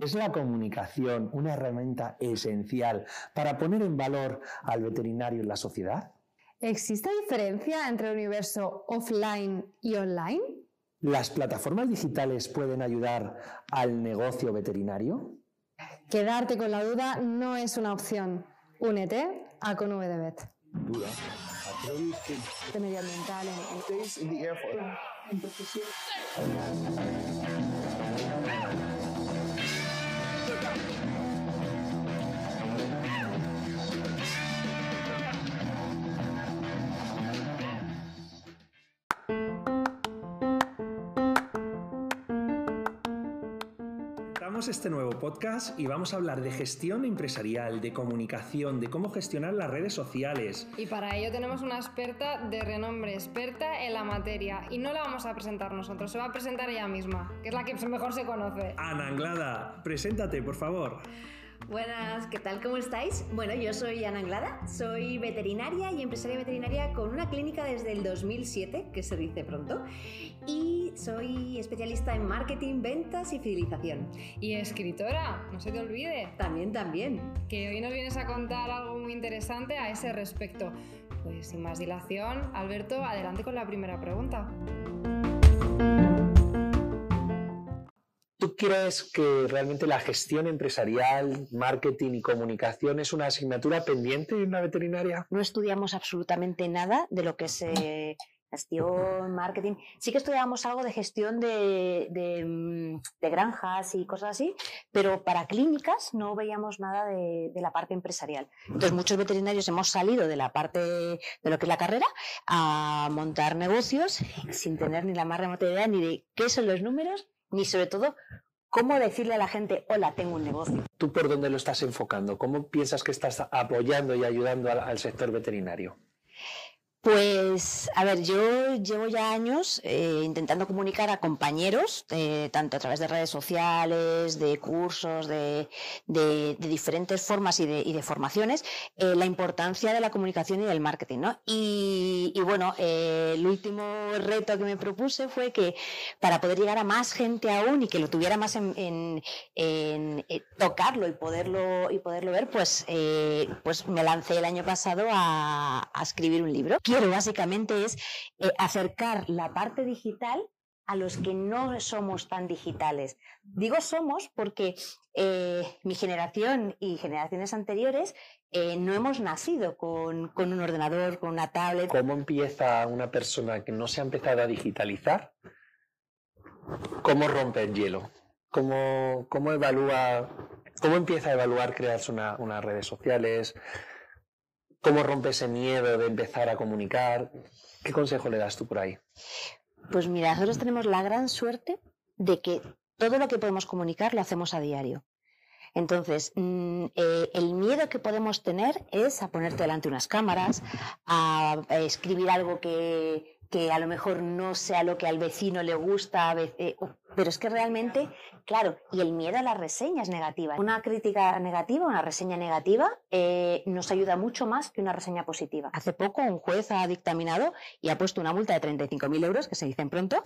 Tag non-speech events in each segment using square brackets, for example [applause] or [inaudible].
¿Es la comunicación una herramienta esencial para poner en valor al veterinario en la sociedad? ¿Existe diferencia entre el universo offline y online? ¿Las plataformas digitales pueden ayudar al negocio veterinario? Quedarte con la duda no es una opción. Únete a Conube de medioambiental este nuevo podcast y vamos a hablar de gestión empresarial, de comunicación, de cómo gestionar las redes sociales. Y para ello tenemos una experta de renombre, experta en la materia. Y no la vamos a presentar nosotros, se va a presentar ella misma, que es la que mejor se conoce. Ana Anglada, preséntate, por favor. Buenas, ¿qué tal? ¿Cómo estáis? Bueno, yo soy Ana Anglada, soy veterinaria y empresaria veterinaria con una clínica desde el 2007, que se dice pronto, y soy especialista en marketing, ventas y fidelización. Y escritora, no se te olvide. También, también. Que hoy nos vienes a contar algo muy interesante a ese respecto. Pues sin más dilación, Alberto, adelante con la primera pregunta. Crees que realmente la gestión empresarial, marketing y comunicación es una asignatura pendiente en una veterinaria? No estudiamos absolutamente nada de lo que se gestión, marketing. Sí que estudiábamos algo de gestión de, mm, de, granjas y cosas así, pero para clínicas no veíamos nada de, la parte empresarial. Entonces, muchos veterinarios hemos salido de la parte de lo que es la carrera a montar negocios [laughs] sin tener ni la más remota idea ni de qué son los números, ni sobre todo cómo decirle a la gente, hola, tengo un negocio. ¿Tú por dónde lo estás enfocando? ¿Cómo piensas que estás apoyando y ayudando al sector veterinario? Pues, a ver, yo llevo ya años eh, intentando comunicar a compañeros, eh, tanto a través de redes sociales, de cursos, de, diferentes formas y de, formaciones, eh, la importancia de la comunicación y del marketing, ¿no? Y, bueno, el último reto que me propuse fue que para poder llegar a más gente aún y que lo tuviera más en, tocarlo y poderlo, y poderlo ver, pues, pues me lancé el año pasado a escribir un libro quiero básicamente es eh, acercar la parte digital a los que no somos tan digitales. Digo somos porque eh, mi generación y generaciones anteriores eh, no hemos nacido con, un ordenador, con una tablet. ¿Cómo empieza una persona que no se ha empezado a digitalizar? ¿Cómo rompe el hielo? ¿Cómo, evalúa, cómo empieza a evaluar crearse unas redes sociales? ¿Cómo rompe ese miedo de empezar a comunicar? ¿Qué consejo le das tú por ahí? Pues mira, nosotros tenemos la gran suerte de que todo lo que podemos comunicar lo hacemos a diario. Entonces, mm, eh, el miedo que podemos tener es a ponerte delante unas cámaras, a, escribir algo que, que, a lo mejor no sea lo que al vecino le gusta, eh, pero es que realmente, claro, y el miedo a las reseñas negativas. Una crítica negativa, una reseña negativa, eh, nos ayuda mucho más que una reseña positiva. Hace poco un juez ha dictaminado y ha puesto una multa de 35.000 euros, que se dicen pronto,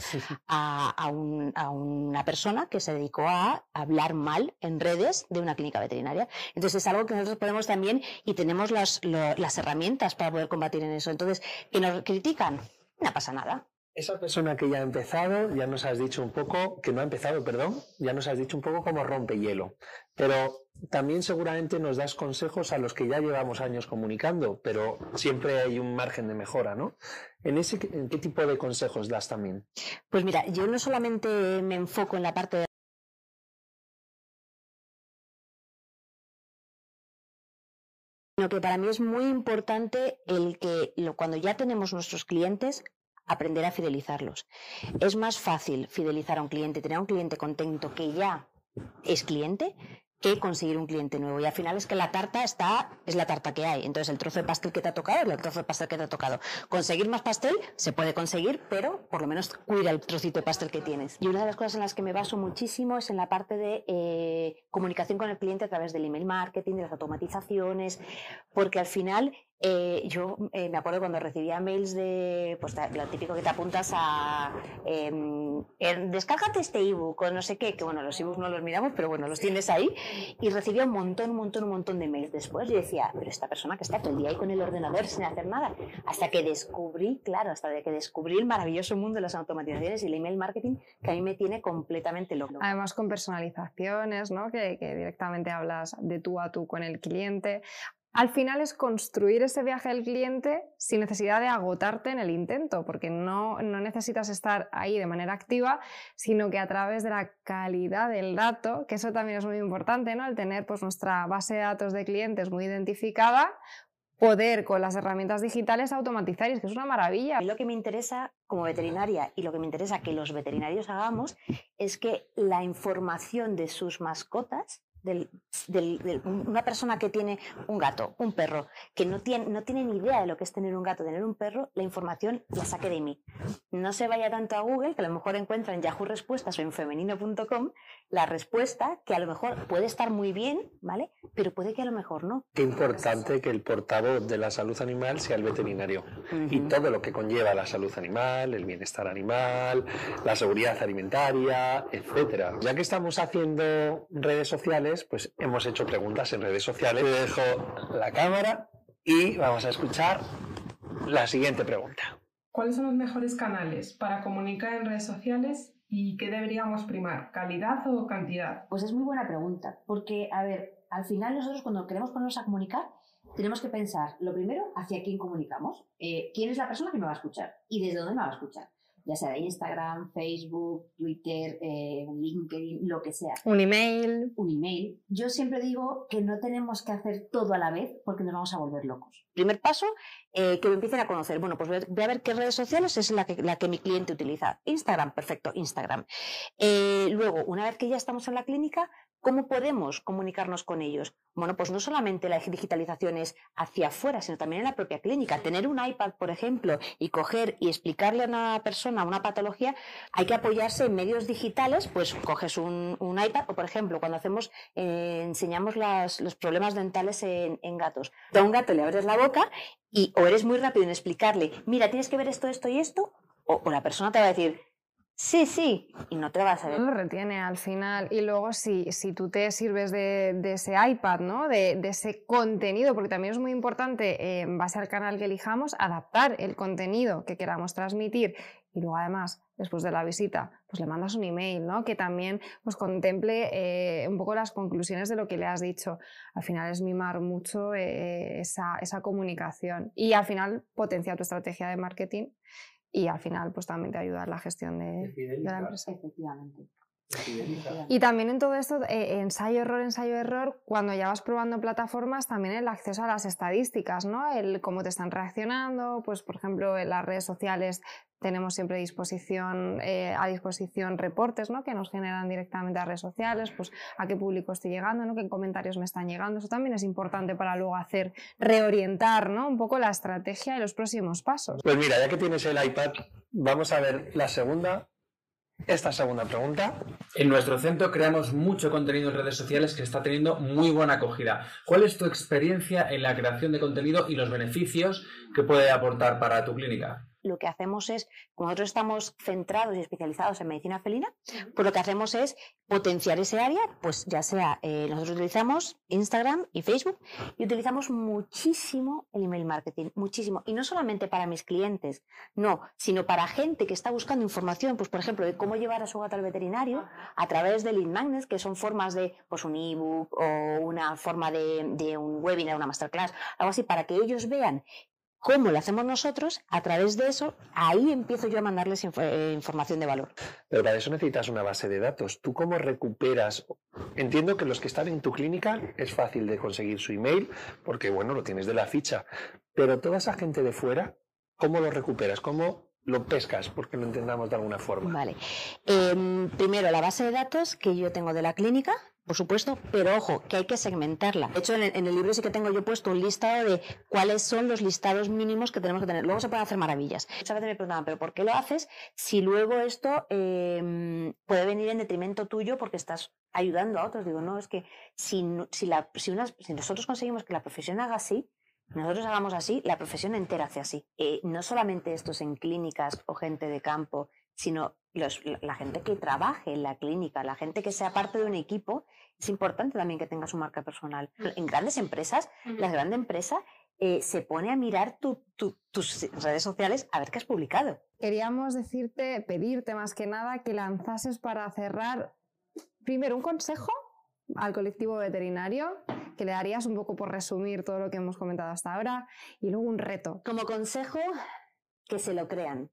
a, una persona que se dedicó a hablar mal en redes de una clínica veterinaria. Entonces es algo que nosotros podemos también y tenemos las, las herramientas para poder combatir en eso. Entonces, que nos critican, no pasa nada. Esa persona que ya ha empezado, ya nos has dicho un poco, que no ha empezado, perdón, ya nos has dicho un poco cómo rompe hielo. Pero también seguramente nos das consejos a los que ya llevamos años comunicando, pero siempre hay un margen de mejora, ¿no? ¿En, ese, en qué tipo de consejos das también? Pues mira, yo no solamente me enfoco en la parte de sino que para mí es muy importante el que cuando ya tenemos nuestros clientes aprender a fidelizarlos. Es más fácil fidelizar a un cliente, tener a un cliente contento que ya es cliente, que conseguir un cliente nuevo. Y al final es que la tarta está, es la tarta que hay. Entonces el trozo de pastel que te ha tocado es el trozo de pastel que te ha tocado. Conseguir más pastel se puede conseguir, pero por lo menos cuida el trocito de pastel que tienes. Y una de las cosas en las que me baso muchísimo es en la parte de eh, comunicación con el cliente a través del email marketing, de las automatizaciones, porque al final eh, yo eh, me acuerdo cuando recibía mails de, pues lo típico que te apuntas a, em, descárgate este ebook o no sé qué, que bueno, los ebooks no los miramos, pero bueno, los tienes ahí, y recibía un montón, un montón, un montón de mails después, y decía, pero esta persona que está todo el día ahí con el ordenador sin hacer nada, hasta que descubrí, claro, hasta que descubrí el maravilloso mundo de las automatizaciones y el email marketing, que a mí me tiene completamente loco. Además con personalizaciones, ¿no? Que, que directamente hablas de tú a tú con el cliente. Al final es construir ese viaje del cliente sin necesidad de agotarte en el intento, porque no, necesitas estar ahí de manera activa, sino que a través de la calidad del dato, que eso también es muy importante, ¿no? Al tener pues, nuestra base de datos de clientes muy identificada, poder con las herramientas digitales automatizar, y es que es una maravilla. lo que me interesa como veterinaria y lo que me interesa que los veterinarios hagamos es que la información de sus mascotas una persona que tiene un gato, un perro, que no tiene, no tiene ni idea de lo que es tener un gato, tener un perro, la información la saque de mí. No se vaya tanto a Google, que a lo mejor encuentra en Yahoo Respuestas o en femenino.com la respuesta que a lo mejor puede estar muy bien, ¿vale? Pero puede que a lo mejor no. Qué importante que el portavoz de la salud animal sea el veterinario. Y todo lo que conlleva la salud animal, el bienestar animal, la seguridad alimentaria, etcétera. Ya que estamos haciendo redes sociales, pues hemos hecho preguntas en redes sociales. Te dejo la cámara y vamos a escuchar la siguiente pregunta. ¿Cuáles son los mejores canales para comunicar en redes sociales y qué deberíamos primar, calidad o cantidad? Pues es muy buena pregunta, porque, a ver, al final nosotros cuando queremos ponernos a comunicar, tenemos que pensar, lo primero, hacia quién comunicamos, eh, quién es la persona que me va a escuchar y desde dónde me va a escuchar ya sea de Instagram, Facebook, Twitter, eh, LinkedIn, lo que sea. Un email. Un email. Yo siempre digo que no tenemos que hacer todo a la vez porque nos vamos a volver locos. Primer paso, eh, que me empiecen a conocer. Bueno, pues voy a ver qué redes sociales es la que, la que mi cliente utiliza. Instagram, perfecto, Instagram. Eh, luego, una vez que ya estamos en la clínica, ¿Cómo podemos comunicarnos con ellos? Bueno, pues no solamente la digitalización es hacia afuera, sino también en la propia clínica. Tener un iPad, por ejemplo, y coger y explicarle a una persona una patología, hay que apoyarse en medios digitales, pues coges un, iPad o, por ejemplo, cuando hacemos, eh, enseñamos los problemas dentales en, gatos. A un gato le abres la boca y o eres muy rápido en explicarle, mira, tienes que ver esto, esto y esto, o, o la persona te va a decir, Sí, sí, y no te vas a ver. lo retiene al final. Y luego, si, si tú te sirves de, ese iPad, ¿no? De, ese contenido, porque también es muy importante, eh, en base al canal que elijamos, adaptar el contenido que queramos transmitir. Y luego, además, después de la visita, pues le mandas un email, ¿no? Que también pues, contemple eh, un poco las conclusiones de lo que le has dicho. Al final es mimar mucho eh, esa, esa comunicación. Y al final potencia tu estrategia de marketing y al final pues también te ayuda en la gestión de, la empresa. Efectivamente. Y también en todo esto, eh, ensayo, error, ensayo, error, cuando ya vas probando plataformas, también el acceso a las estadísticas, ¿no? El cómo te están reaccionando, pues por ejemplo en las redes sociales tenemos siempre disposición, eh, a disposición reportes ¿no? que nos generan directamente a redes sociales, pues a qué público estoy llegando, ¿no? qué comentarios me están llegando. Eso también es importante para luego hacer, reorientar ¿no? un poco la estrategia y los próximos pasos. Pues mira, ya que tienes el iPad, vamos a ver la segunda esta segunda pregunta. En nuestro centro creamos mucho contenido en redes sociales que está teniendo muy buena acogida. ¿Cuál es tu experiencia en la creación de contenido y los beneficios que puede aportar para tu clínica? Lo que hacemos es, como nosotros estamos centrados y especializados en medicina felina, pues lo que hacemos es potenciar ese área, pues ya sea, eh, nosotros utilizamos Instagram y Facebook y utilizamos muchísimo el email marketing, muchísimo. Y no solamente para mis clientes, no, sino para gente que está buscando información, pues por ejemplo, de cómo llevar a su gato al veterinario a través de lead magnets, que son formas de, pues un ebook o una forma de, de un webinar, una masterclass, algo así, para que ellos vean cómo lo hacemos nosotros, a través de eso, ahí empiezo yo a mandarles eh, información de valor. Pero para eso necesitas una base de datos. ¿Tú cómo recuperas? Entiendo que los que están en tu clínica es fácil de conseguir su email, porque bueno, lo tienes de la ficha. Pero toda esa gente de fuera, ¿cómo lo recuperas? ¿Cómo lo pescas? Porque lo entendamos de alguna forma. Vale. Em, primero, la base de datos que yo tengo de la clínica, por supuesto, pero ojo, que hay que segmentarla. De hecho, en el, libro sí que tengo yo puesto un listado de cuáles son los listados mínimos que tenemos que tener. Luego se pueden hacer maravillas. Muchas veces me preguntaban, ¿pero por qué lo haces si luego esto em, puede venir en detrimento tuyo porque estás ayudando a otros? Digo, no, es que si, si, la, si, si nosotros conseguimos que la profesión haga así, nosotros hagamos así, la profesión entera hace así. Eh, no solamente estos en clínicas o gente de campo, sino los- la gente que trabaje en la clínica, la gente que sea parte de un equipo. Es importante también que tenga su marca personal. En grandes empresas, la grande empresa eh, se pone a mirar tu- tu- tus redes sociales a ver qué has publicado. Queríamos decirte, pedirte más que nada que lanzases para cerrar primero un consejo al colectivo veterinario, que le darías un poco por resumir todo lo que hemos comentado hasta ahora, y luego un reto. Como consejo, que se lo crean.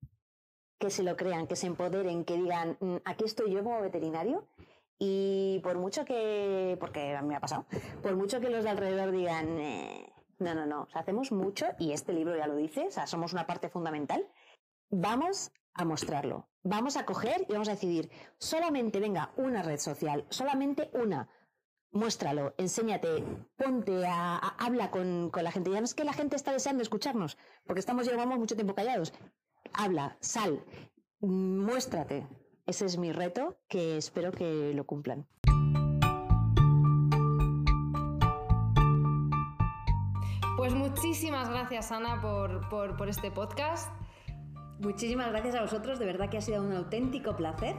Que se lo crean, que se empoderen, que digan, "Mm, aquí estoy yo como veterinario. Y por mucho que, porque a mí me ha pasado, por mucho que los de alrededor digan, "Eh, no, no, no, hacemos mucho, y este libro ya lo dice, o sea, somos una parte fundamental, vamos a mostrarlo. Vamos a coger y vamos a decidir, solamente venga una red social, solamente una. Muéstralo, enséñate, ponte a, a- habla con, con la gente. Ya no es que la gente está deseando escucharnos, porque estamos llevamos mucho tiempo callados. Habla, sal, muéstrate. Ese es mi reto, que espero que lo cumplan. Pues muchísimas gracias, Ana, por, por, por este podcast. Muchísimas gracias a vosotros, de verdad que ha sido un auténtico placer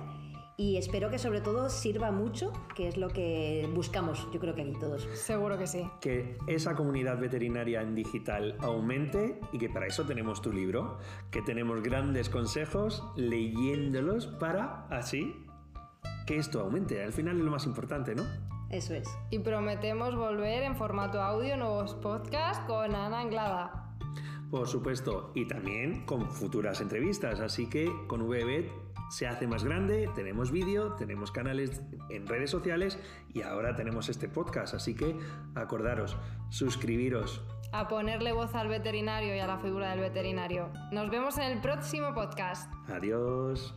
y espero que sobre todo sirva mucho, que es lo que buscamos, yo creo que aquí todos. Seguro que sí. que esa comunidad veterinaria en digital aumente y que para eso tenemos tu libro, que tenemos grandes consejos leyéndolos para así que esto aumente. Al final es lo más importante, ¿no? Eso es. Y prometemos volver en formato audio nuevos podcasts con Ana Anglada. Por supuesto, y también con futuras entrevistas, así que con VBet se hace más grande, tenemos vídeo, tenemos canales en redes sociales y ahora tenemos este podcast, así que acordaros, suscribiros. A ponerle voz al veterinario y a la figura del veterinario. Nos vemos en el próximo podcast. Adiós.